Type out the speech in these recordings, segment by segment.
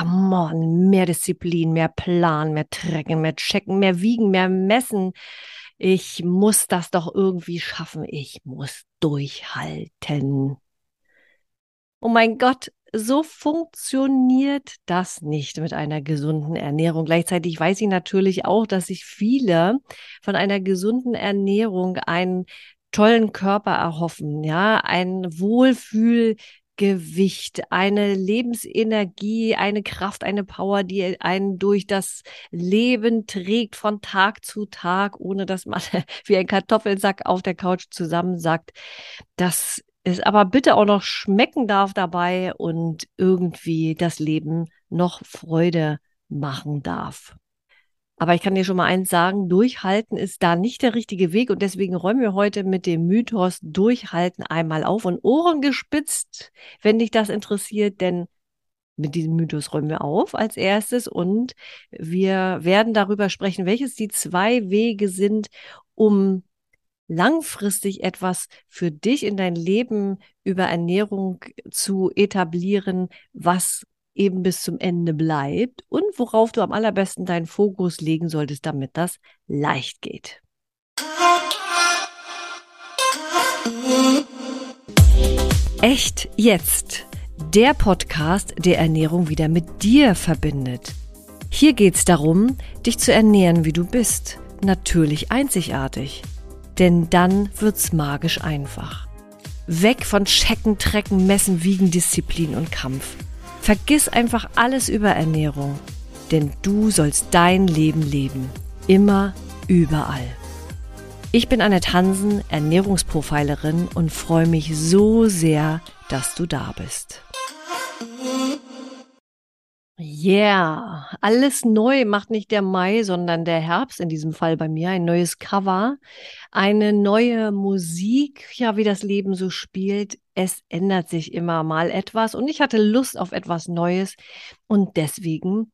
come on, mehr Disziplin, mehr Plan, mehr Trecken, mehr Checken, mehr Wiegen, mehr Messen. Ich muss das doch irgendwie schaffen. Ich muss durchhalten. Oh mein Gott, so funktioniert das nicht mit einer gesunden Ernährung. Gleichzeitig weiß ich natürlich auch, dass sich viele von einer gesunden Ernährung einen tollen Körper erhoffen, ja, ein Wohlfühlgewicht, eine Lebensenergie, eine Kraft, eine Power, die einen durch das Leben trägt von Tag zu Tag, ohne dass man wie ein Kartoffelsack auf der Couch zusammensackt. Das es aber bitte auch noch schmecken darf dabei und irgendwie das Leben noch Freude machen darf. Aber ich kann dir schon mal eins sagen, durchhalten ist da nicht der richtige Weg und deswegen räumen wir heute mit dem Mythos durchhalten einmal auf und Ohren gespitzt, wenn dich das interessiert, denn mit diesem Mythos räumen wir auf als erstes und wir werden darüber sprechen, welches die zwei Wege sind, um langfristig etwas für dich in dein Leben über Ernährung zu etablieren, was eben bis zum Ende bleibt und worauf du am allerbesten deinen Fokus legen solltest, damit das leicht geht. Echt jetzt. Der Podcast, der Ernährung wieder mit dir verbindet. Hier geht es darum, dich zu ernähren, wie du bist. Natürlich einzigartig denn dann wird's magisch einfach. Weg von Checken, Trecken, Messen, Wiegen, Disziplin und Kampf. Vergiss einfach alles über Ernährung, denn du sollst dein Leben leben. Immer, überall. Ich bin Annette Hansen, Ernährungsprofilerin und freue mich so sehr, dass du da bist. Yeah, alles neu macht nicht der Mai, sondern der Herbst in diesem Fall bei mir. Ein neues Cover, eine neue Musik, ja, wie das Leben so spielt. Es ändert sich immer mal etwas und ich hatte Lust auf etwas Neues und deswegen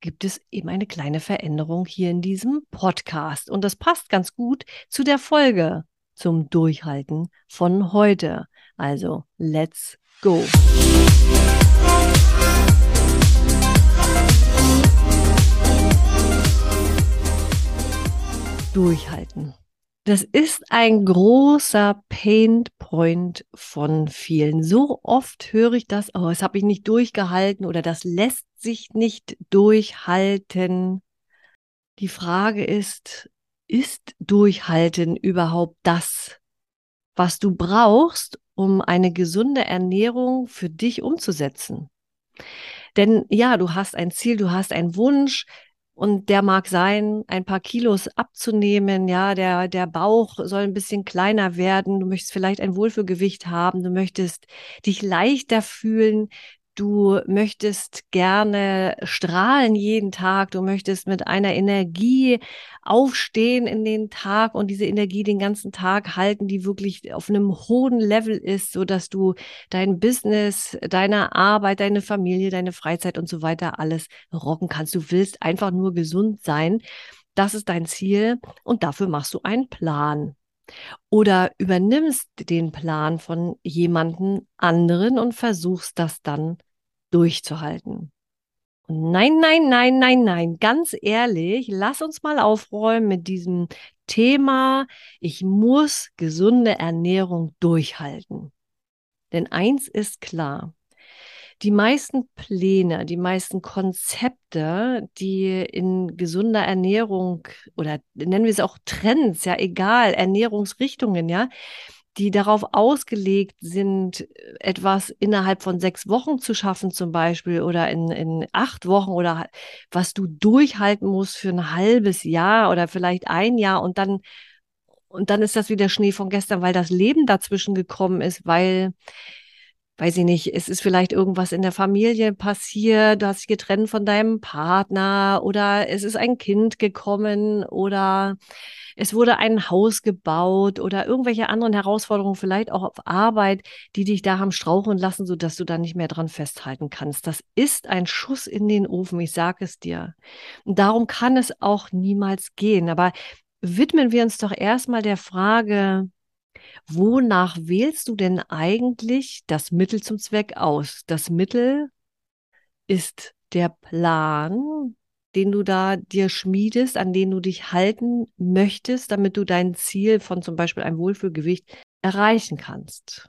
gibt es eben eine kleine Veränderung hier in diesem Podcast und das passt ganz gut zu der Folge zum Durchhalten von heute. Also, let's go. durchhalten. Das ist ein großer Painpoint von vielen. So oft höre ich das, oh, das habe ich nicht durchgehalten oder das lässt sich nicht durchhalten. Die Frage ist, ist Durchhalten überhaupt das, was du brauchst, um eine gesunde Ernährung für dich umzusetzen? Denn ja, du hast ein Ziel, du hast einen Wunsch, und der mag sein, ein paar Kilos abzunehmen. Ja, der, der Bauch soll ein bisschen kleiner werden. Du möchtest vielleicht ein Wohlfühlgewicht haben. Du möchtest dich leichter fühlen. Du möchtest gerne strahlen jeden Tag. Du möchtest mit einer Energie aufstehen in den Tag und diese Energie den ganzen Tag halten, die wirklich auf einem hohen Level ist, so dass du dein Business, deine Arbeit, deine Familie, deine Freizeit und so weiter alles rocken kannst. Du willst einfach nur gesund sein. Das ist dein Ziel und dafür machst du einen Plan oder übernimmst den Plan von jemanden anderen und versuchst das dann durchzuhalten. Und nein, nein, nein, nein, nein, ganz ehrlich, lass uns mal aufräumen mit diesem Thema, ich muss gesunde Ernährung durchhalten. Denn eins ist klar, die meisten Pläne, die meisten Konzepte, die in gesunder Ernährung oder nennen wir es auch Trends, ja, egal, Ernährungsrichtungen, ja, die darauf ausgelegt sind, etwas innerhalb von sechs Wochen zu schaffen, zum Beispiel, oder in, in acht Wochen oder was du durchhalten musst für ein halbes Jahr oder vielleicht ein Jahr und dann, und dann ist das wieder Schnee von gestern, weil das Leben dazwischen gekommen ist, weil weiß ich nicht, es ist vielleicht irgendwas in der Familie passiert, du hast dich getrennt von deinem Partner oder es ist ein Kind gekommen oder es wurde ein Haus gebaut oder irgendwelche anderen Herausforderungen, vielleicht auch auf Arbeit, die dich da haben strauchen lassen, sodass du da nicht mehr dran festhalten kannst. Das ist ein Schuss in den Ofen, ich sage es dir. Und darum kann es auch niemals gehen. Aber widmen wir uns doch erstmal der Frage, Wonach wählst du denn eigentlich das Mittel zum Zweck aus? Das Mittel ist der Plan, den du da dir schmiedest, an den du dich halten möchtest, damit du dein Ziel von zum Beispiel einem Wohlfühlgewicht erreichen kannst.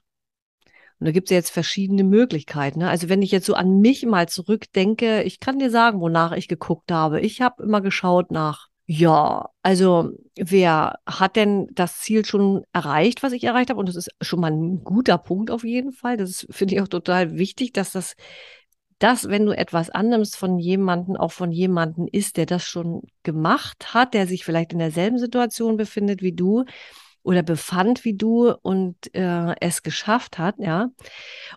Und da gibt es ja jetzt verschiedene Möglichkeiten. Ne? Also wenn ich jetzt so an mich mal zurückdenke, ich kann dir sagen, wonach ich geguckt habe. Ich habe immer geschaut nach, ja, also wer hat denn das Ziel schon erreicht, was ich erreicht habe? Und das ist schon mal ein guter Punkt auf jeden Fall. Das finde ich auch total wichtig, dass das, dass wenn du etwas annimmst von jemandem, auch von jemandem ist, der das schon gemacht hat, der sich vielleicht in derselben Situation befindet wie du, oder befand wie du und äh, es geschafft hat, ja.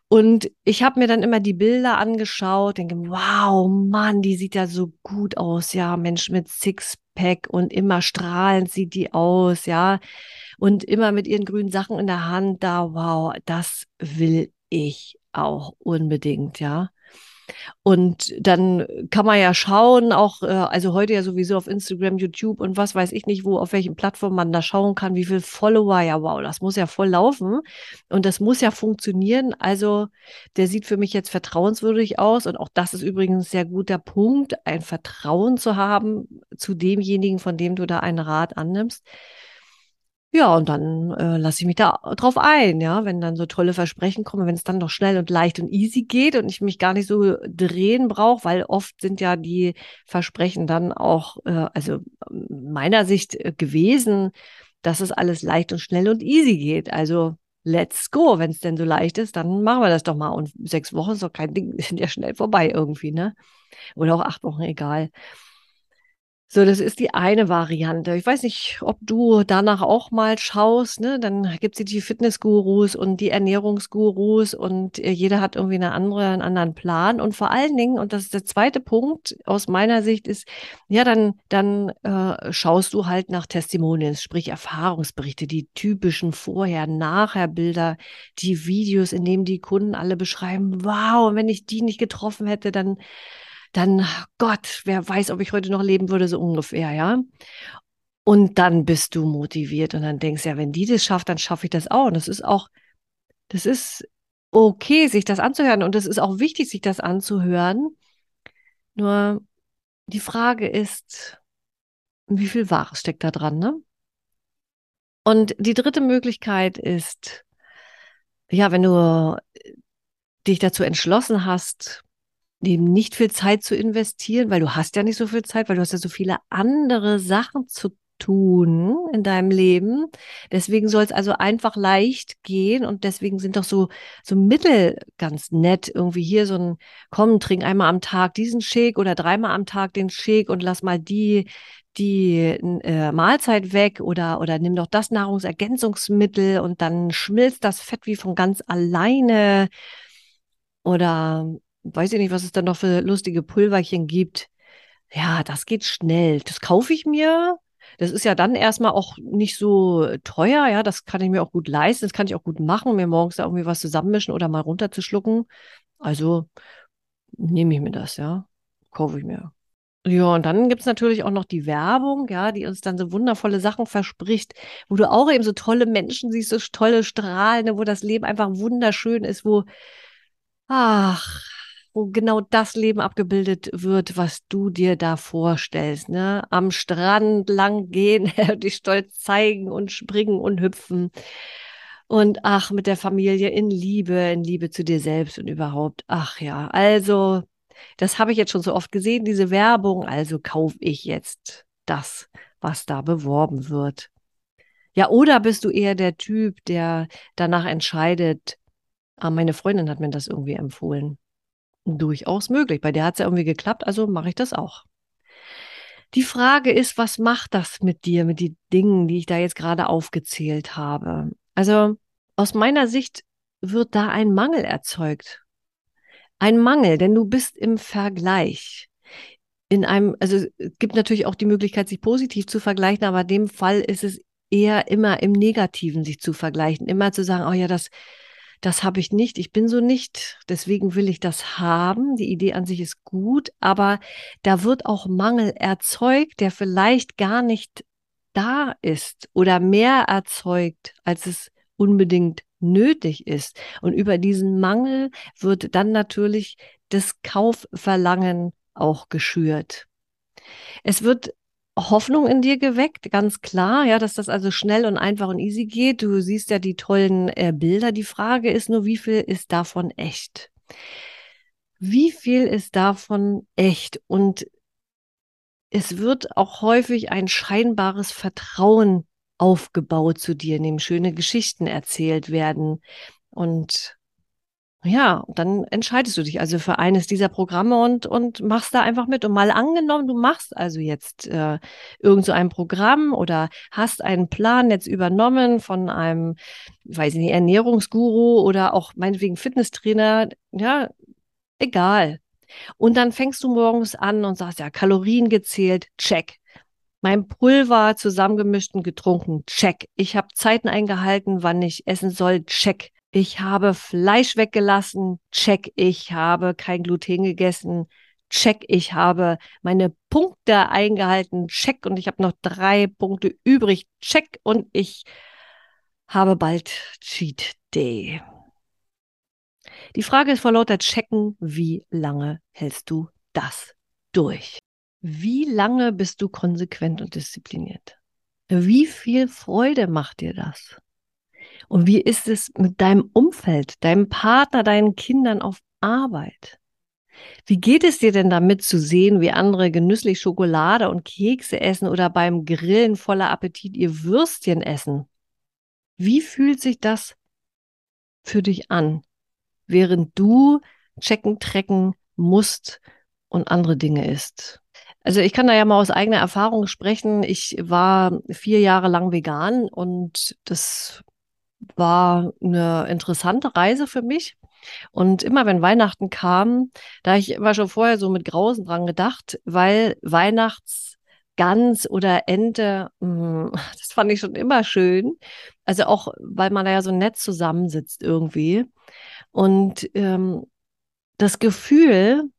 Und ich habe mir dann immer die Bilder angeschaut, denke, wow, Mann, die sieht ja so gut aus, ja, Mensch mit Sixpack und immer strahlend sieht die aus, ja. Und immer mit ihren grünen Sachen in der Hand, da, wow, das will ich auch unbedingt, ja. Und dann kann man ja schauen, auch, äh, also heute ja sowieso auf Instagram, YouTube und was weiß ich nicht, wo, auf welchen Plattformen man da schauen kann, wie viel Follower, ja, wow, das muss ja voll laufen und das muss ja funktionieren. Also der sieht für mich jetzt vertrauenswürdig aus und auch das ist übrigens ein sehr guter Punkt, ein Vertrauen zu haben zu demjenigen, von dem du da einen Rat annimmst. Ja, und dann äh, lasse ich mich da drauf ein, ja, wenn dann so tolle Versprechen kommen, wenn es dann noch schnell und leicht und easy geht und ich mich gar nicht so drehen brauche, weil oft sind ja die Versprechen dann auch, äh, also meiner Sicht äh, gewesen, dass es alles leicht und schnell und easy geht. Also let's go, wenn es denn so leicht ist, dann machen wir das doch mal. Und sechs Wochen ist doch kein Ding, sind ja schnell vorbei irgendwie, ne? Oder auch acht Wochen, egal. So, das ist die eine Variante. Ich weiß nicht, ob du danach auch mal schaust, ne? Dann gibt es die Fitnessgurus und die Ernährungsgurus und äh, jeder hat irgendwie eine andere, einen anderen Plan. Und vor allen Dingen, und das ist der zweite Punkt aus meiner Sicht, ist, ja, dann, dann äh, schaust du halt nach Testimonials, sprich Erfahrungsberichte, die typischen Vorher-Nachher-Bilder, die Videos, in denen die Kunden alle beschreiben, wow, wenn ich die nicht getroffen hätte, dann dann, Gott, wer weiß, ob ich heute noch leben würde, so ungefähr, ja. Und dann bist du motiviert und dann denkst, ja, wenn die das schafft, dann schaffe ich das auch. Und das ist auch, das ist okay, sich das anzuhören. Und es ist auch wichtig, sich das anzuhören. Nur die Frage ist, wie viel Wahres steckt da dran, ne? Und die dritte Möglichkeit ist, ja, wenn du dich dazu entschlossen hast, eben nicht viel Zeit zu investieren, weil du hast ja nicht so viel Zeit, weil du hast ja so viele andere Sachen zu tun in deinem Leben. Deswegen soll es also einfach leicht gehen und deswegen sind doch so, so Mittel ganz nett. Irgendwie hier so ein, komm, trink einmal am Tag diesen Shake oder dreimal am Tag den Shake und lass mal die, die äh, Mahlzeit weg oder, oder nimm doch das Nahrungsergänzungsmittel und dann schmilzt das Fett wie von ganz alleine. Oder weiß ich nicht, was es dann noch für lustige Pulverchen gibt. Ja, das geht schnell. Das kaufe ich mir. Das ist ja dann erstmal auch nicht so teuer, ja, das kann ich mir auch gut leisten, das kann ich auch gut machen, mir morgens da irgendwie was zusammenmischen oder mal runterzuschlucken. Also nehme ich mir das, ja, kaufe ich mir. Ja, und dann gibt es natürlich auch noch die Werbung, ja, die uns dann so wundervolle Sachen verspricht, wo du auch eben so tolle Menschen siehst, so tolle Strahlen, wo das Leben einfach wunderschön ist, wo, ach, wo genau das Leben abgebildet wird, was du dir da vorstellst. Ne? Am Strand lang gehen, dich stolz zeigen und springen und hüpfen. Und ach, mit der Familie in Liebe, in Liebe zu dir selbst und überhaupt. Ach ja, also, das habe ich jetzt schon so oft gesehen, diese Werbung. Also kaufe ich jetzt das, was da beworben wird. Ja, oder bist du eher der Typ, der danach entscheidet, ah, meine Freundin hat mir das irgendwie empfohlen. Durchaus möglich. Bei der hat es ja irgendwie geklappt, also mache ich das auch. Die Frage ist, was macht das mit dir, mit den Dingen, die ich da jetzt gerade aufgezählt habe? Also aus meiner Sicht wird da ein Mangel erzeugt. Ein Mangel, denn du bist im Vergleich. In einem, also es gibt natürlich auch die Möglichkeit, sich positiv zu vergleichen, aber in dem Fall ist es eher immer im Negativen sich zu vergleichen, immer zu sagen, oh ja, das, das habe ich nicht, ich bin so nicht, deswegen will ich das haben. Die Idee an sich ist gut, aber da wird auch Mangel erzeugt, der vielleicht gar nicht da ist oder mehr erzeugt, als es unbedingt nötig ist. Und über diesen Mangel wird dann natürlich das Kaufverlangen auch geschürt. Es wird Hoffnung in dir geweckt, ganz klar, ja, dass das also schnell und einfach und easy geht. Du siehst ja die tollen äh, Bilder. Die Frage ist nur, wie viel ist davon echt? Wie viel ist davon echt? Und es wird auch häufig ein scheinbares Vertrauen aufgebaut zu dir, in dem schöne Geschichten erzählt werden. Und ja, dann entscheidest du dich also für eines dieser Programme und, und machst da einfach mit. Und mal angenommen, du machst also jetzt äh, irgend so ein Programm oder hast einen Plan jetzt übernommen von einem, weiß ich nicht, Ernährungsguru oder auch meinetwegen Fitnesstrainer, ja, egal. Und dann fängst du morgens an und sagst, ja, Kalorien gezählt, check. Mein Pulver zusammengemischt und getrunken, check. Ich habe Zeiten eingehalten, wann ich essen soll, check ich habe Fleisch weggelassen, check, ich habe kein Gluten gegessen, check, ich habe meine Punkte eingehalten, check, und ich habe noch drei Punkte übrig, check, und ich habe bald Cheat Day. Die Frage ist vor lauter Checken, wie lange hältst du das durch? Wie lange bist du konsequent und diszipliniert? Wie viel Freude macht dir das? Und wie ist es mit deinem Umfeld, deinem Partner, deinen Kindern auf Arbeit? Wie geht es dir denn damit zu sehen, wie andere genüsslich Schokolade und Kekse essen oder beim Grillen voller Appetit ihr Würstchen essen? Wie fühlt sich das für dich an, während du checken, trecken musst und andere Dinge isst? Also ich kann da ja mal aus eigener Erfahrung sprechen. Ich war vier Jahre lang vegan und das war eine interessante Reise für mich. Und immer wenn Weihnachten kam, da ich immer schon vorher so mit Grausen dran gedacht, weil Weihnachtsgans oder Ente, hm, das fand ich schon immer schön. Also auch, weil man da ja so nett zusammensitzt irgendwie. Und ähm, das Gefühl,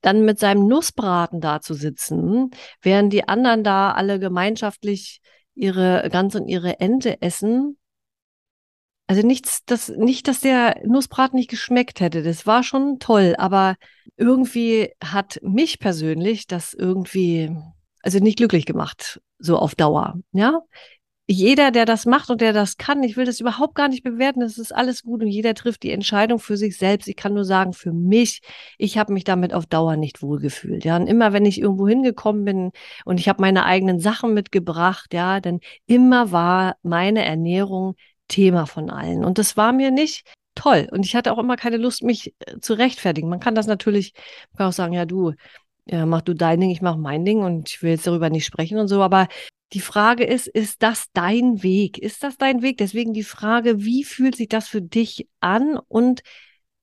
dann mit seinem Nussbraten da zu sitzen, während die anderen da alle gemeinschaftlich ihre Gans und ihre Ente essen, also nichts, das, nicht, dass der Nussbraten nicht geschmeckt hätte. Das war schon toll, aber irgendwie hat mich persönlich das irgendwie, also nicht glücklich gemacht, so auf Dauer. Ja, jeder, der das macht und der das kann, ich will das überhaupt gar nicht bewerten, das ist alles gut und jeder trifft die Entscheidung für sich selbst. Ich kann nur sagen, für mich, ich habe mich damit auf Dauer nicht wohlgefühlt. Ja, und immer wenn ich irgendwo hingekommen bin und ich habe meine eigenen Sachen mitgebracht, ja, dann immer war meine Ernährung Thema von allen. Und das war mir nicht toll. Und ich hatte auch immer keine Lust, mich äh, zu rechtfertigen. Man kann das natürlich, kann auch sagen, ja, du, ja, mach du dein Ding, ich mach mein Ding und ich will jetzt darüber nicht sprechen und so. Aber die Frage ist, ist das dein Weg? Ist das dein Weg? Deswegen die Frage, wie fühlt sich das für dich an und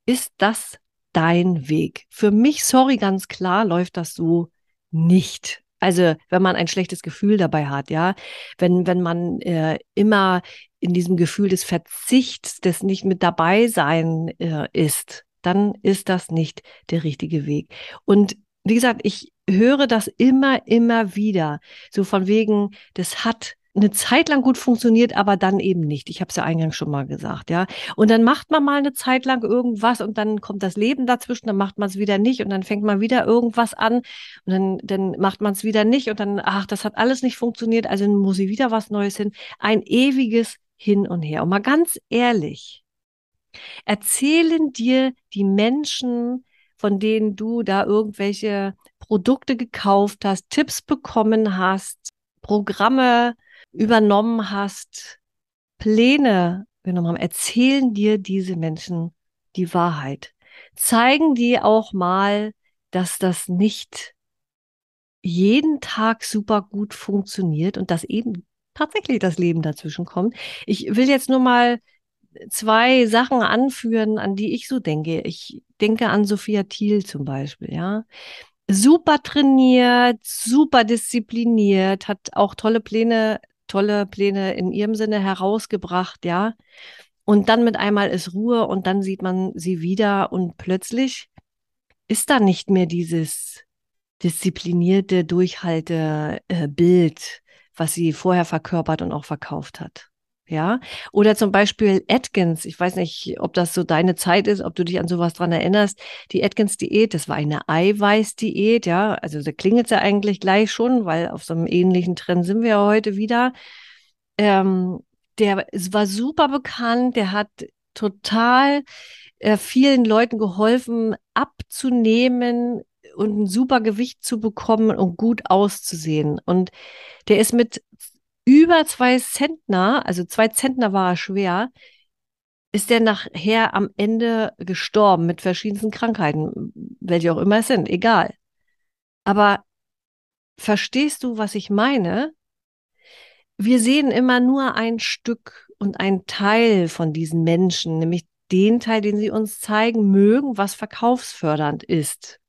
ist das dein Weg? Für mich, sorry, ganz klar, läuft das so nicht. Also, wenn man ein schlechtes Gefühl dabei hat, ja, wenn, wenn man äh, immer in diesem Gefühl des Verzichts, des nicht mit dabei sein äh, ist, dann ist das nicht der richtige Weg. Und wie gesagt, ich höre das immer, immer wieder. So von wegen, das hat eine Zeit lang gut funktioniert, aber dann eben nicht. Ich habe es ja eingangs schon mal gesagt, ja. Und dann macht man mal eine Zeit lang irgendwas und dann kommt das Leben dazwischen, dann macht man es wieder nicht und dann fängt man wieder irgendwas an und dann, dann macht man es wieder nicht und dann, ach, das hat alles nicht funktioniert, also muss ich wieder was Neues hin. Ein ewiges hin und her. Und mal ganz ehrlich, erzählen dir die Menschen, von denen du da irgendwelche Produkte gekauft hast, Tipps bekommen hast, Programme übernommen hast, Pläne genommen haben, erzählen dir diese Menschen die Wahrheit. Zeigen dir auch mal, dass das nicht jeden Tag super gut funktioniert und dass eben tatsächlich das Leben dazwischen kommt. Ich will jetzt nur mal zwei Sachen anführen, an die ich so denke. Ich denke an Sophia Thiel zum Beispiel, ja. Super trainiert, super diszipliniert, hat auch tolle Pläne, tolle Pläne in ihrem Sinne herausgebracht, ja. Und dann mit einmal ist Ruhe und dann sieht man sie wieder und plötzlich ist da nicht mehr dieses disziplinierte, durchhalte äh, was sie vorher verkörpert und auch verkauft hat. Ja, oder zum Beispiel Atkins. Ich weiß nicht, ob das so deine Zeit ist, ob du dich an sowas dran erinnerst. Die Atkins-Diät, das war eine Eiweiß-Diät. Ja, also da klingelt es ja eigentlich gleich schon, weil auf so einem ähnlichen Trend sind wir ja heute wieder. Ähm, der war super bekannt. Der hat total äh, vielen Leuten geholfen, abzunehmen und ein super Gewicht zu bekommen und gut auszusehen. Und der ist mit über zwei Zentner, also zwei Zentner war er schwer, ist der nachher am Ende gestorben mit verschiedensten Krankheiten, welche auch immer es sind, egal. Aber verstehst du, was ich meine? Wir sehen immer nur ein Stück und ein Teil von diesen Menschen, nämlich den Teil, den sie uns zeigen mögen, was verkaufsfördernd ist.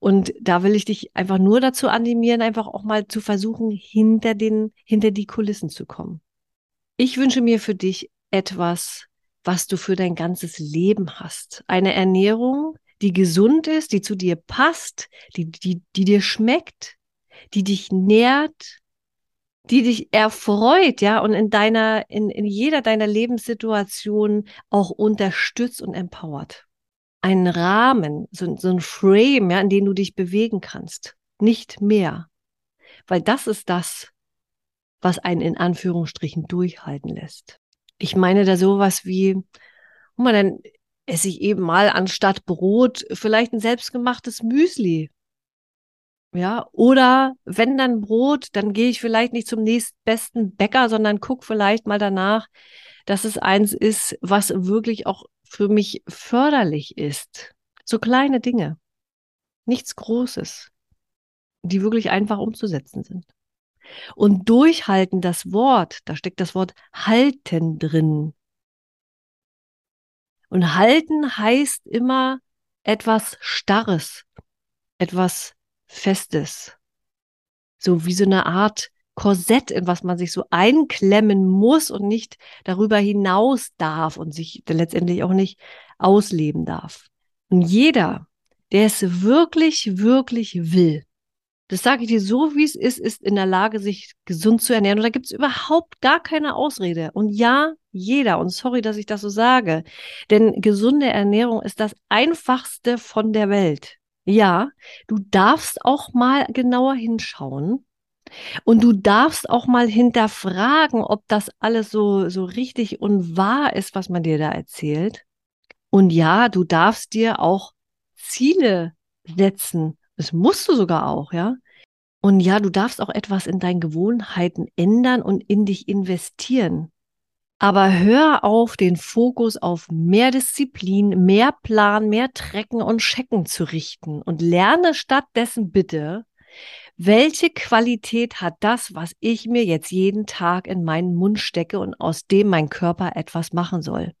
Und da will ich dich einfach nur dazu animieren, einfach auch mal zu versuchen, hinter den, hinter die Kulissen zu kommen. Ich wünsche mir für dich etwas, was du für dein ganzes Leben hast. Eine Ernährung, die gesund ist, die zu dir passt, die, die, die dir schmeckt, die dich nährt, die dich erfreut, ja, und in deiner, in, in jeder deiner Lebenssituation auch unterstützt und empowert einen Rahmen, so, so ein Frame, ja, in dem du dich bewegen kannst. Nicht mehr. Weil das ist das, was einen in Anführungsstrichen durchhalten lässt. Ich meine da sowas wie, guck mal, dann esse ich eben mal anstatt Brot vielleicht ein selbstgemachtes Müsli. Ja, oder wenn dann Brot, dann gehe ich vielleicht nicht zum nächstbesten Bäcker, sondern guck vielleicht mal danach, dass es eins ist, was wirklich auch für mich förderlich ist. So kleine Dinge, nichts Großes, die wirklich einfach umzusetzen sind. Und durchhalten das Wort, da steckt das Wort halten drin. Und halten heißt immer etwas Starres, etwas Festes. So wie so eine Art Korsett, in was man sich so einklemmen muss und nicht darüber hinaus darf und sich letztendlich auch nicht ausleben darf. Und jeder, der es wirklich, wirklich will, das sage ich dir so, wie es ist, ist in der Lage, sich gesund zu ernähren. Und da gibt es überhaupt gar keine Ausrede. Und ja, jeder, und sorry, dass ich das so sage, denn gesunde Ernährung ist das einfachste von der Welt. Ja, du darfst auch mal genauer hinschauen und du darfst auch mal hinterfragen, ob das alles so, so richtig und wahr ist, was man dir da erzählt. Und ja, du darfst dir auch Ziele setzen. Das musst du sogar auch, ja. Und ja, du darfst auch etwas in deinen Gewohnheiten ändern und in dich investieren. Aber hör auf, den Fokus auf mehr Disziplin, mehr Plan, mehr Trecken und Checken zu richten und lerne stattdessen bitte, welche Qualität hat das, was ich mir jetzt jeden Tag in meinen Mund stecke und aus dem mein Körper etwas machen soll?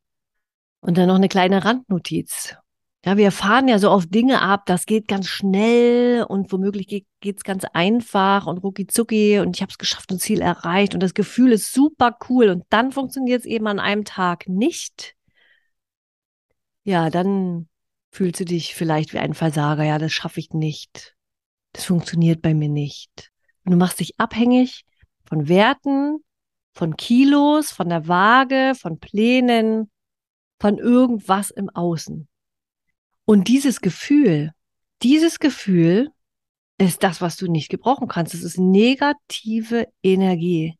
Und dann noch eine kleine Randnotiz. Ja, wir fahren ja so auf Dinge ab, das geht ganz schnell und womöglich geht es ganz einfach und rucki zucki und ich habe es geschafft und Ziel erreicht und das Gefühl ist super cool und dann funktioniert es eben an einem Tag nicht. Ja, dann fühlst du dich vielleicht wie ein Versager, ja, das schaffe ich nicht das funktioniert bei mir nicht. Und du machst dich abhängig von Werten, von Kilos, von der Waage, von Plänen, von irgendwas im Außen. Und dieses Gefühl, dieses Gefühl ist das, was du nicht gebrauchen kannst. Es ist negative Energie.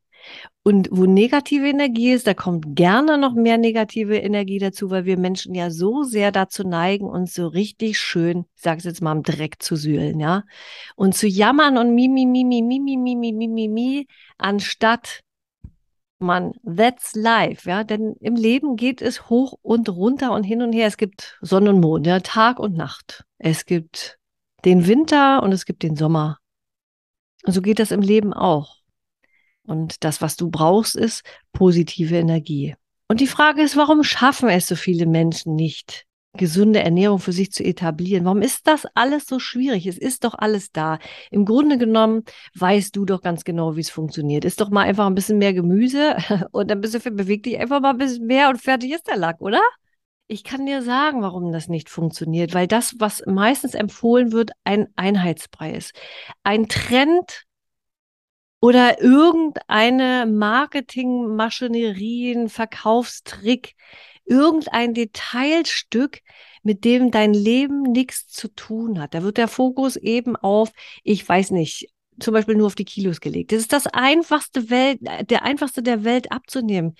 Und wo negative Energie ist, da kommt gerne noch mehr negative Energie dazu, weil wir Menschen ja so sehr dazu neigen, uns so richtig schön, ich sage es jetzt mal, im Dreck zu sühlen, ja. Und zu jammern und mi, mi, mi, mi, mi, mi, mi, mi, mi, mi, mi, anstatt man, that's life, ja. Denn im Leben geht es hoch und runter und hin und her. Es gibt Sonne und Mond, ja, Tag und Nacht. Es gibt den Winter und es gibt den Sommer. Und so geht das im Leben auch. Und das, was du brauchst, ist positive Energie. Und die Frage ist, warum schaffen es so viele Menschen nicht, gesunde Ernährung für sich zu etablieren? Warum ist das alles so schwierig? Es ist doch alles da. Im Grunde genommen weißt du doch ganz genau, wie es funktioniert. Ist doch mal einfach ein bisschen mehr Gemüse und ein bisschen beweg dich einfach mal ein bisschen mehr und fertig ist der Lack, oder? Ich kann dir sagen, warum das nicht funktioniert, weil das, was meistens empfohlen wird, ein Einheitsbrei ist. Ein Trend oder irgendeine Marketingmaschinerie, Verkaufstrick, irgendein Detailstück, mit dem dein Leben nichts zu tun hat. Da wird der Fokus eben auf, ich weiß nicht, zum Beispiel nur auf die Kilos gelegt. Das ist das einfachste Welt, der einfachste der Welt abzunehmen.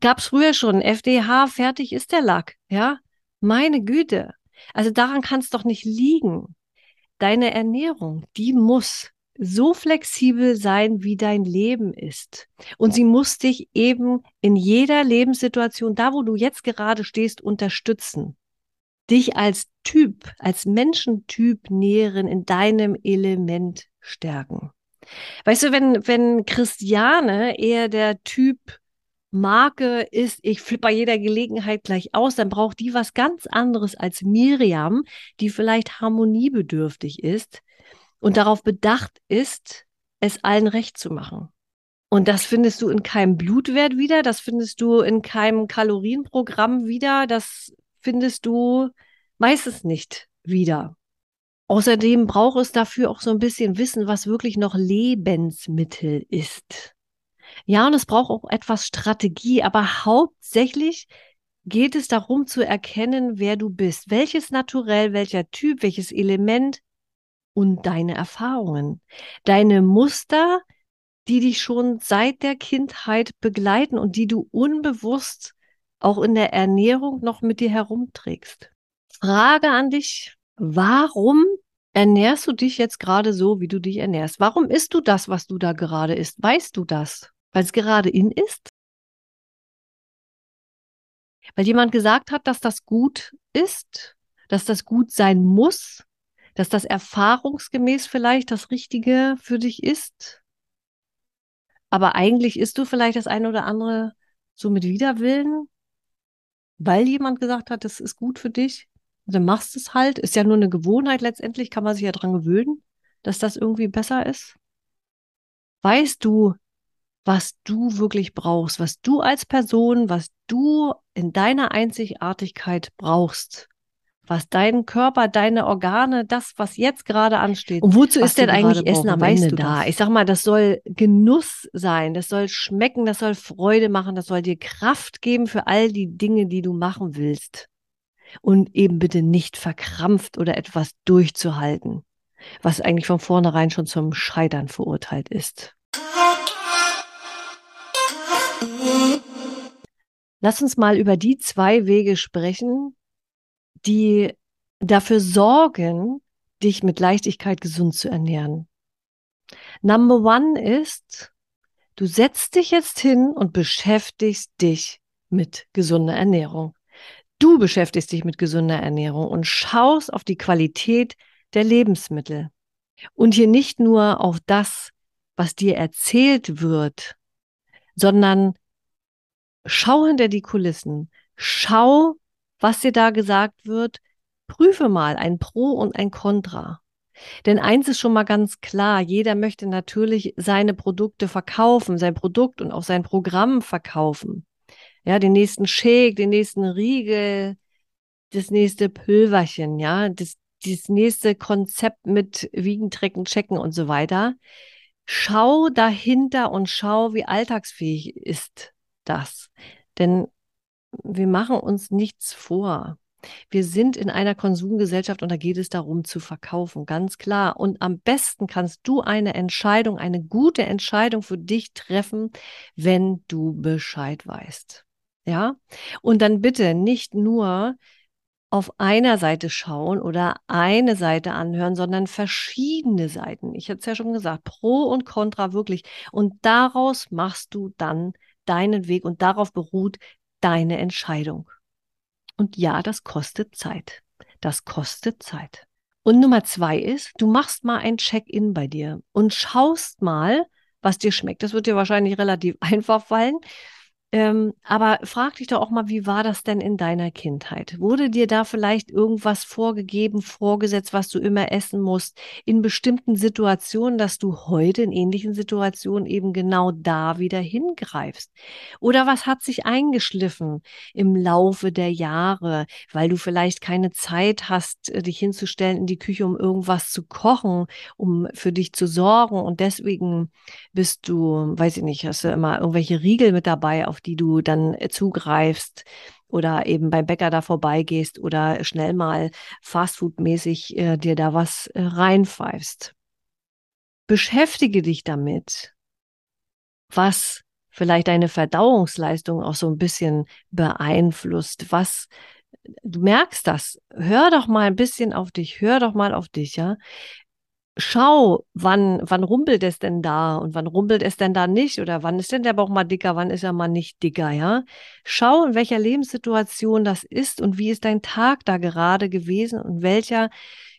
Gab es früher schon. FDH, fertig ist der Lack. Ja, meine Güte. Also daran kann es doch nicht liegen. Deine Ernährung, die muss so flexibel sein, wie dein Leben ist. Und sie muss dich eben in jeder Lebenssituation, da wo du jetzt gerade stehst, unterstützen. Dich als Typ, als Menschentyp nähren, in deinem Element stärken. Weißt du, wenn, wenn Christiane eher der Typ Marke ist, ich flippe bei jeder Gelegenheit gleich aus, dann braucht die was ganz anderes als Miriam, die vielleicht harmoniebedürftig ist und darauf bedacht ist, es allen recht zu machen. Und das findest du in keinem Blutwert wieder, das findest du in keinem Kalorienprogramm wieder, das findest du meistens nicht wieder. Außerdem braucht es dafür auch so ein bisschen Wissen, was wirklich noch Lebensmittel ist. Ja, und es braucht auch etwas Strategie, aber hauptsächlich geht es darum zu erkennen, wer du bist, welches Naturell, welcher Typ, welches Element und deine Erfahrungen, deine Muster, die dich schon seit der Kindheit begleiten und die du unbewusst auch in der Ernährung noch mit dir herumträgst. Frage an dich, warum ernährst du dich jetzt gerade so, wie du dich ernährst? Warum isst du das, was du da gerade isst? Weißt du das? Weil es gerade in ist? Weil jemand gesagt hat, dass das gut ist, dass das gut sein muss, dass das erfahrungsgemäß vielleicht das Richtige für dich ist. Aber eigentlich isst du vielleicht das eine oder andere so mit Widerwillen, weil jemand gesagt hat, das ist gut für dich. Und dann machst du es halt. Ist ja nur eine Gewohnheit letztendlich, kann man sich ja dran gewöhnen, dass das irgendwie besser ist. Weißt du, was du wirklich brauchst, was du als Person, was du in deiner Einzigartigkeit brauchst, was dein Körper, deine Organe, das, was jetzt gerade ansteht. Und wozu ist denn eigentlich Essen am Ende da? Ich sag mal, das soll Genuss sein, das soll schmecken, das soll Freude machen, das soll dir Kraft geben für all die Dinge, die du machen willst und eben bitte nicht verkrampft oder etwas durchzuhalten, was eigentlich von vornherein schon zum Scheitern verurteilt ist. Lass uns mal über die zwei Wege sprechen, die dafür sorgen, dich mit Leichtigkeit gesund zu ernähren. Number one ist, du setzt dich jetzt hin und beschäftigst dich mit gesunder Ernährung. Du beschäftigst dich mit gesunder Ernährung und schaust auf die Qualität der Lebensmittel. Und hier nicht nur auf das, was dir erzählt wird, sondern schau hinter die Kulissen. Schau, was dir da gesagt wird. Prüfe mal ein Pro und ein Contra. Denn eins ist schon mal ganz klar, jeder möchte natürlich seine Produkte verkaufen, sein Produkt und auch sein Programm verkaufen ja, den nächsten Shake, den nächsten Riegel, das nächste Pülverchen, ja, das, das nächste Konzept mit Wiegen, Trecken, Checken und so weiter. Schau dahinter und schau, wie alltagsfähig ist das. Denn wir machen uns nichts vor. Wir sind in einer Konsumgesellschaft und da geht es darum zu verkaufen, ganz klar. Und am besten kannst du eine Entscheidung, eine gute Entscheidung für dich treffen, wenn du Bescheid weißt. Ja, und dann bitte nicht nur auf einer Seite schauen oder eine Seite anhören, sondern verschiedene Seiten. Ich hatte es ja schon gesagt, Pro und Contra wirklich. Und daraus machst du dann deinen Weg und darauf beruht deine Entscheidung. Und ja, das kostet Zeit. Das kostet Zeit. Und Nummer zwei ist, du machst mal ein Check-in bei dir und schaust mal, was dir schmeckt. Das wird dir wahrscheinlich relativ einfach fallen Ähm, aber frag dich doch auch mal, wie war das denn in deiner Kindheit? Wurde dir da vielleicht irgendwas vorgegeben, vorgesetzt, was du immer essen musst, in bestimmten Situationen, dass du heute in ähnlichen Situationen eben genau da wieder hingreifst? Oder was hat sich eingeschliffen im Laufe der Jahre, weil du vielleicht keine Zeit hast, äh, dich hinzustellen in die Küche, um irgendwas zu kochen, um für dich zu sorgen und deswegen bist du, weiß ich nicht, hast du immer irgendwelche Riegel mit dabei, auf die du dann äh, zugreifst oder eben beim Bäcker da vorbeigehst oder schnell mal Fastfood-mäßig äh, dir da was äh, reinpfeifst. Beschäftige dich damit, was vielleicht deine Verdauungsleistung auch so ein bisschen beeinflusst, was du merkst das. Hör doch mal ein bisschen auf dich, hör doch mal auf dich, ja schau, wann, wann rumpelt es denn da und wann rumpelt es denn da nicht oder wann ist denn der Bauch mal dicker, wann ist er mal nicht dicker, ja? Schau, in welcher Lebenssituation das ist und wie ist dein Tag da gerade gewesen und welcher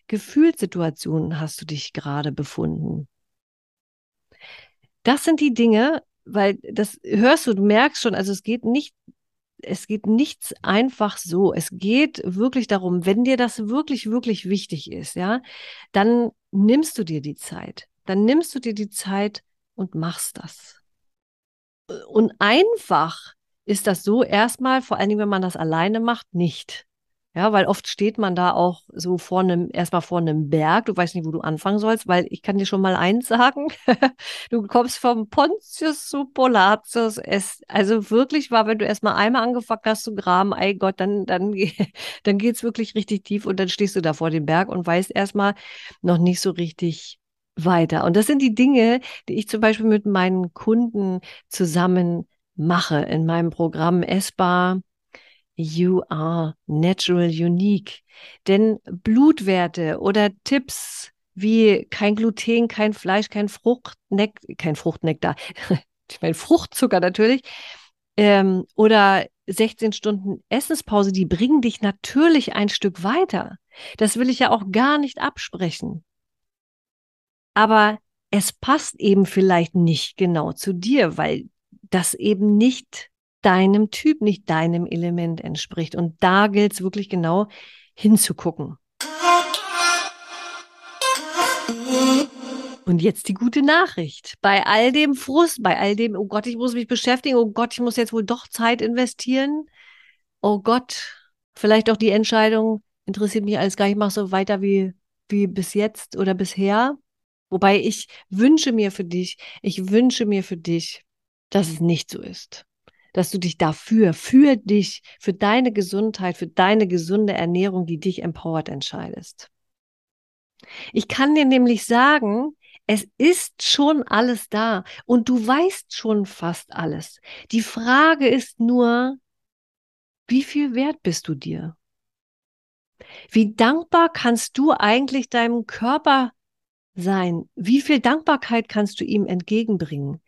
Gefühlssituation hast du dich gerade befunden. Das sind die Dinge, weil das hörst du, du merkst schon, also es geht nicht es geht nichts einfach so. Es geht wirklich darum, wenn dir das wirklich, wirklich wichtig ist, ja, dann nimmst du dir die Zeit. Dann nimmst du dir die Zeit und machst das. Und einfach ist das so erstmal, vor allen Dingen, wenn man das alleine macht, nicht. Ja, weil oft steht man da auch so vor einem, erstmal vor einem Berg. Du weißt nicht, wo du anfangen sollst, weil ich kann dir schon mal eins sagen. du kommst vom Pontius zu Pilatus. Es, also wirklich war, wenn du erstmal einmal angefangen hast zu graben, ey Gott, dann, dann, dann geht's wirklich richtig tief und dann stehst du da vor dem Berg und weißt erstmal noch nicht so richtig weiter. Und das sind die Dinge, die ich zum Beispiel mit meinen Kunden zusammen mache in meinem Programm Essbar You are natural unique. Denn Blutwerte oder Tipps wie kein Gluten, kein Fleisch, kein Fruchtneck, kein Fruchtnektar, ich meine Fruchtzucker natürlich, ähm, oder 16 Stunden Essenspause, die bringen dich natürlich ein Stück weiter. Das will ich ja auch gar nicht absprechen. Aber es passt eben vielleicht nicht genau zu dir, weil das eben nicht deinem Typ, nicht deinem Element entspricht. Und da gilt es wirklich genau hinzugucken. Und jetzt die gute Nachricht. Bei all dem Frust, bei all dem, oh Gott, ich muss mich beschäftigen, oh Gott, ich muss jetzt wohl doch Zeit investieren. Oh Gott, vielleicht auch die Entscheidung, interessiert mich alles gar nicht, ich mache so weiter wie, wie bis jetzt oder bisher. Wobei ich wünsche mir für dich, ich wünsche mir für dich, dass es nicht so ist dass du dich dafür, für dich, für deine Gesundheit, für deine gesunde Ernährung, die dich empowert, entscheidest. Ich kann dir nämlich sagen, es ist schon alles da und du weißt schon fast alles. Die Frage ist nur, wie viel wert bist du dir? Wie dankbar kannst du eigentlich deinem Körper sein? Wie viel Dankbarkeit kannst du ihm entgegenbringen?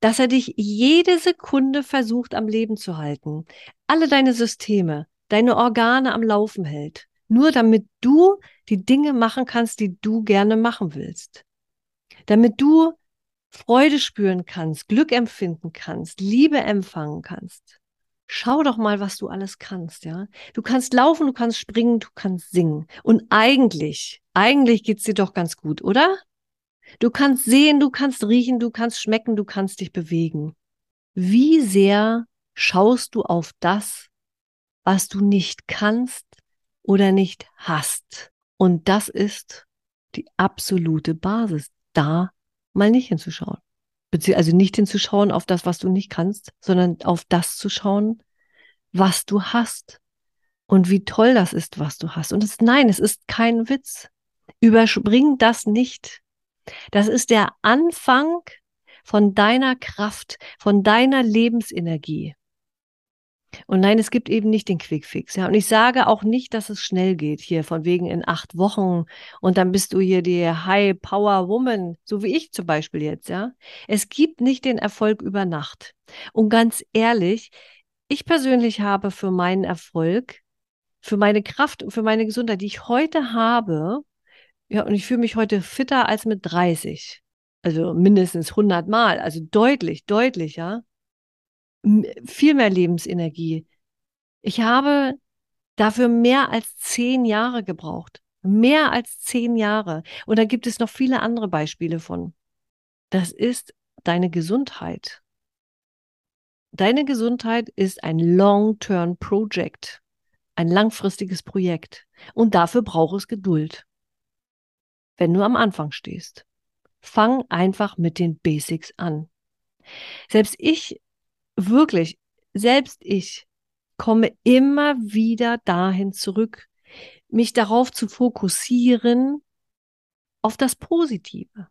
Dass er dich jede Sekunde versucht am Leben zu halten, alle deine Systeme, deine Organe am Laufen hält, nur damit du die Dinge machen kannst, die du gerne machen willst, damit du Freude spüren kannst, Glück empfinden kannst, Liebe empfangen kannst. Schau doch mal, was du alles kannst, ja? Du kannst laufen, du kannst springen, du kannst singen. Und eigentlich, eigentlich geht's dir doch ganz gut, oder? Du kannst sehen, du kannst riechen, du kannst schmecken, du kannst dich bewegen. Wie sehr schaust du auf das, was du nicht kannst oder nicht hast? Und das ist die absolute Basis, da mal nicht hinzuschauen. Also nicht hinzuschauen auf das, was du nicht kannst, sondern auf das zu schauen, was du hast und wie toll das ist, was du hast. Und es, nein, es ist kein Witz. Überspring das nicht. Das ist der Anfang von deiner Kraft, von deiner Lebensenergie. Und nein, es gibt eben nicht den Quickfix. Ja. Und ich sage auch nicht, dass es schnell geht, hier von wegen in acht Wochen und dann bist du hier die High Power Woman, so wie ich zum Beispiel jetzt, ja. Es gibt nicht den Erfolg über Nacht. Und ganz ehrlich, ich persönlich habe für meinen Erfolg, für meine Kraft und für meine Gesundheit, die ich heute habe, ja, und ich fühle mich heute fitter als mit 30. Also mindestens 100 Mal, also deutlich, deutlich, ja. viel mehr Lebensenergie. Ich habe dafür mehr als zehn Jahre gebraucht. Mehr als zehn Jahre. Und da gibt es noch viele andere Beispiele von. Das ist deine Gesundheit. Deine Gesundheit ist ein Long-Term-Project, ein langfristiges Projekt. Und dafür braucht es Geduld. Wenn du am Anfang stehst, fang einfach mit den Basics an. Selbst ich, wirklich, selbst ich komme immer wieder dahin zurück, mich darauf zu fokussieren, auf das Positive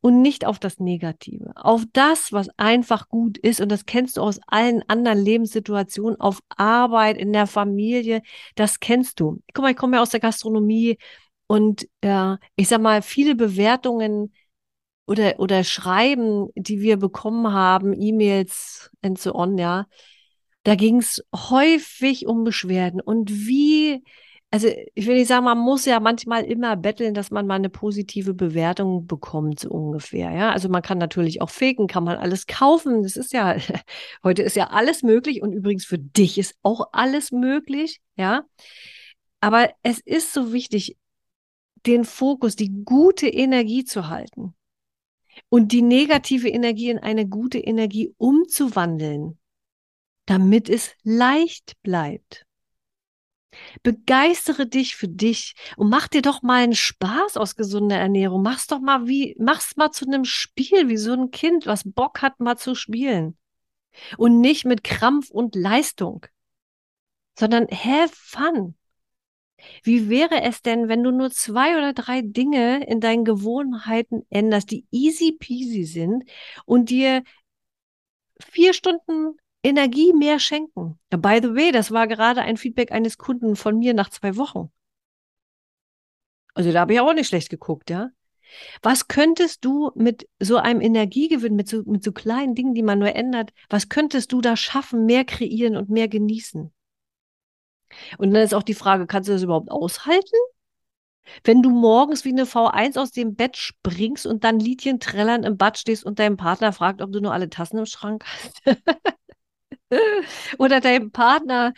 und nicht auf das Negative, auf das, was einfach gut ist. Und das kennst du aus allen anderen Lebenssituationen, auf Arbeit, in der Familie, das kennst du. Guck mal, ich komme ja aus der Gastronomie und äh, ich sag mal, viele Bewertungen oder, oder Schreiben, die wir bekommen haben, E-Mails and so on, ja, da ging es häufig um Beschwerden. Und wie also ich will nicht sagen, man muss ja manchmal immer betteln, dass man mal eine positive Bewertung bekommt, so ungefähr. Ja, also man kann natürlich auch faken, kann man alles kaufen. Das ist ja, heute ist ja alles möglich und übrigens für dich ist auch alles möglich. Ja, aber es ist so wichtig, den Fokus, die gute Energie zu halten und die negative Energie in eine gute Energie umzuwandeln, damit es leicht bleibt. Begeistere dich für dich und mach dir doch mal einen Spaß aus gesunder Ernährung. Mach's doch mal wie, mach's mal zu einem Spiel, wie so ein Kind, was Bock hat, mal zu spielen. Und nicht mit Krampf und Leistung, sondern have fun. Wie wäre es denn, wenn du nur zwei oder drei Dinge in deinen Gewohnheiten änderst, die easy peasy sind und dir vier Stunden Energie mehr schenken. By the way, das war gerade ein Feedback eines Kunden von mir nach zwei Wochen. Also da habe ich auch nicht schlecht geguckt, ja. Was könntest du mit so einem Energiegewinn, mit so, mit so kleinen Dingen, die man nur ändert, was könntest du da schaffen, mehr kreieren und mehr genießen? Und dann ist auch die Frage, kannst du das überhaupt aushalten? Wenn du morgens wie eine V1 aus dem Bett springst und dann Liedchen trällern im Bad stehst und dein Partner fragt, ob du nur alle Tassen im Schrank hast. Oder dein Partner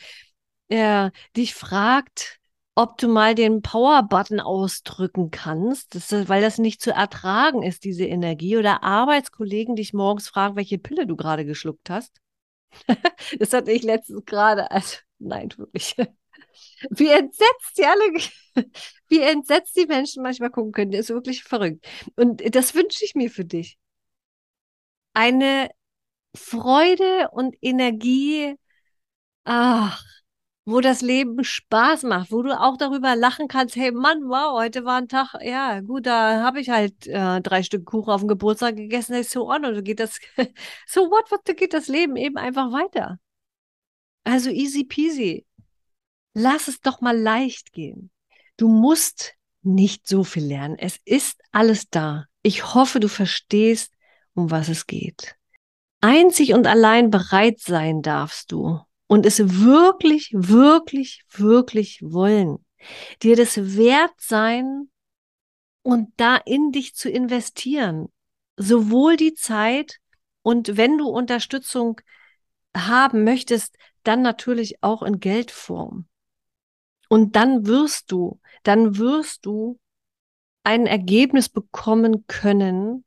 ja, dich fragt, ob du mal den Power-Button ausdrücken kannst, das, weil das nicht zu ertragen ist, diese Energie. Oder Arbeitskollegen dich morgens fragen, welche Pille du gerade geschluckt hast. das hatte ich letztens gerade. Also, nein, wirklich. Wie entsetzt die alle, wie entsetzt die Menschen manchmal gucken können, das ist wirklich verrückt. Und das wünsche ich mir für dich. Eine Freude und Energie, ach, wo das Leben Spaß macht, wo du auch darüber lachen kannst, hey Mann, wow, heute war ein Tag, ja, gut, da habe ich halt äh, drei Stück Kuchen auf dem Geburtstag gegessen, ist so on, und geht das, so what, what, geht das Leben eben einfach weiter. Also easy peasy. Lass es doch mal leicht gehen. Du musst nicht so viel lernen. Es ist alles da. Ich hoffe, du verstehst, um was es geht. Einzig und allein bereit sein darfst du und es wirklich, wirklich, wirklich wollen. Dir das wert sein und da in dich zu investieren. Sowohl die Zeit und wenn du Unterstützung haben möchtest, dann natürlich auch in Geldform. Und dann wirst du, dann wirst du ein Ergebnis bekommen können,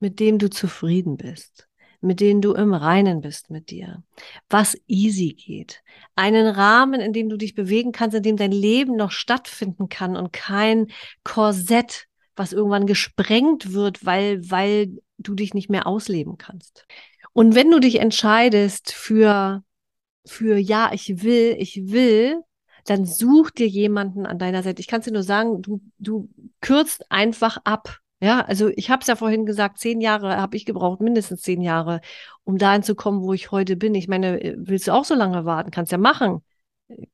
mit dem du zufrieden bist mit denen du im Reinen bist mit dir, was easy geht, einen Rahmen, in dem du dich bewegen kannst, in dem dein Leben noch stattfinden kann und kein Korsett, was irgendwann gesprengt wird, weil, weil du dich nicht mehr ausleben kannst. Und wenn du dich entscheidest für, für ja, ich will, ich will, dann such dir jemanden an deiner Seite. Ich kann es dir nur sagen, du, du kürzt einfach ab. Ja, also ich habe es ja vorhin gesagt, zehn Jahre habe ich gebraucht, mindestens zehn Jahre, um dahin zu kommen, wo ich heute bin. Ich meine, äh, willst du auch so lange warten? Kannst ja machen.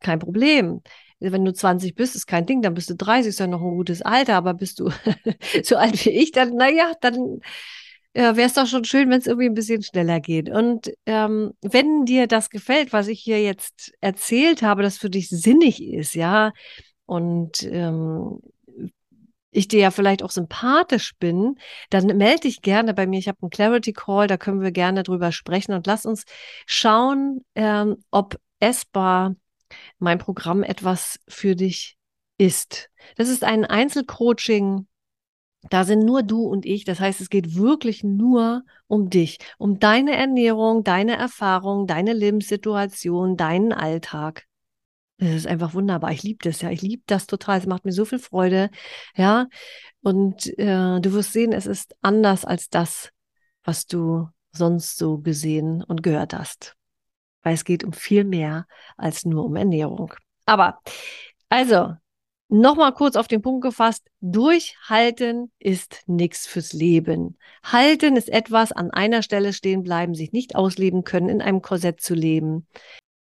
Kein Problem. Wenn du 20 bist, ist kein Ding, dann bist du 30, ist ja noch ein gutes Alter, aber bist du so alt wie ich, dann, naja, dann ja, wäre es doch schon schön, wenn es irgendwie ein bisschen schneller geht. Und ähm, wenn dir das gefällt, was ich hier jetzt erzählt habe, das für dich sinnig ist, ja, und ähm, ich dir ja vielleicht auch sympathisch bin, dann melde dich gerne bei mir. Ich habe einen Clarity Call, da können wir gerne drüber sprechen und lass uns schauen, ähm, ob essbar mein Programm etwas für dich ist. Das ist ein Einzelcoaching. Da sind nur du und ich. Das heißt, es geht wirklich nur um dich, um deine Ernährung, deine Erfahrung, deine Lebenssituation, deinen Alltag. Das ist einfach wunderbar. Ich liebe das ja. Ich liebe das total. Es macht mir so viel Freude. Ja. Und äh, du wirst sehen, es ist anders als das, was du sonst so gesehen und gehört hast. Weil es geht um viel mehr als nur um Ernährung. Aber, also, Nochmal kurz auf den Punkt gefasst. Durchhalten ist nichts fürs Leben. Halten ist etwas an einer Stelle stehen bleiben, sich nicht ausleben können, in einem Korsett zu leben.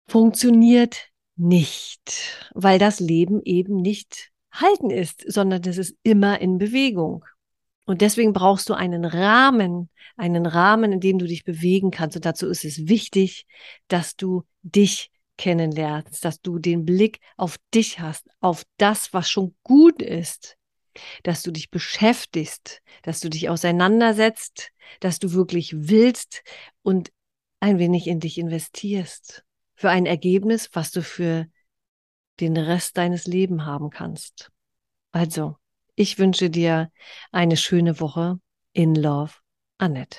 Funktioniert nicht, weil das Leben eben nicht halten ist, sondern es ist immer in Bewegung. Und deswegen brauchst du einen Rahmen, einen Rahmen, in dem du dich bewegen kannst. Und dazu ist es wichtig, dass du dich kennenlernst, dass du den Blick auf dich hast, auf das, was schon gut ist, dass du dich beschäftigst, dass du dich auseinandersetzt, dass du wirklich willst und ein wenig in dich investierst für ein Ergebnis, was du für den Rest deines Lebens haben kannst. Also, ich wünsche dir eine schöne Woche in Love, Annette.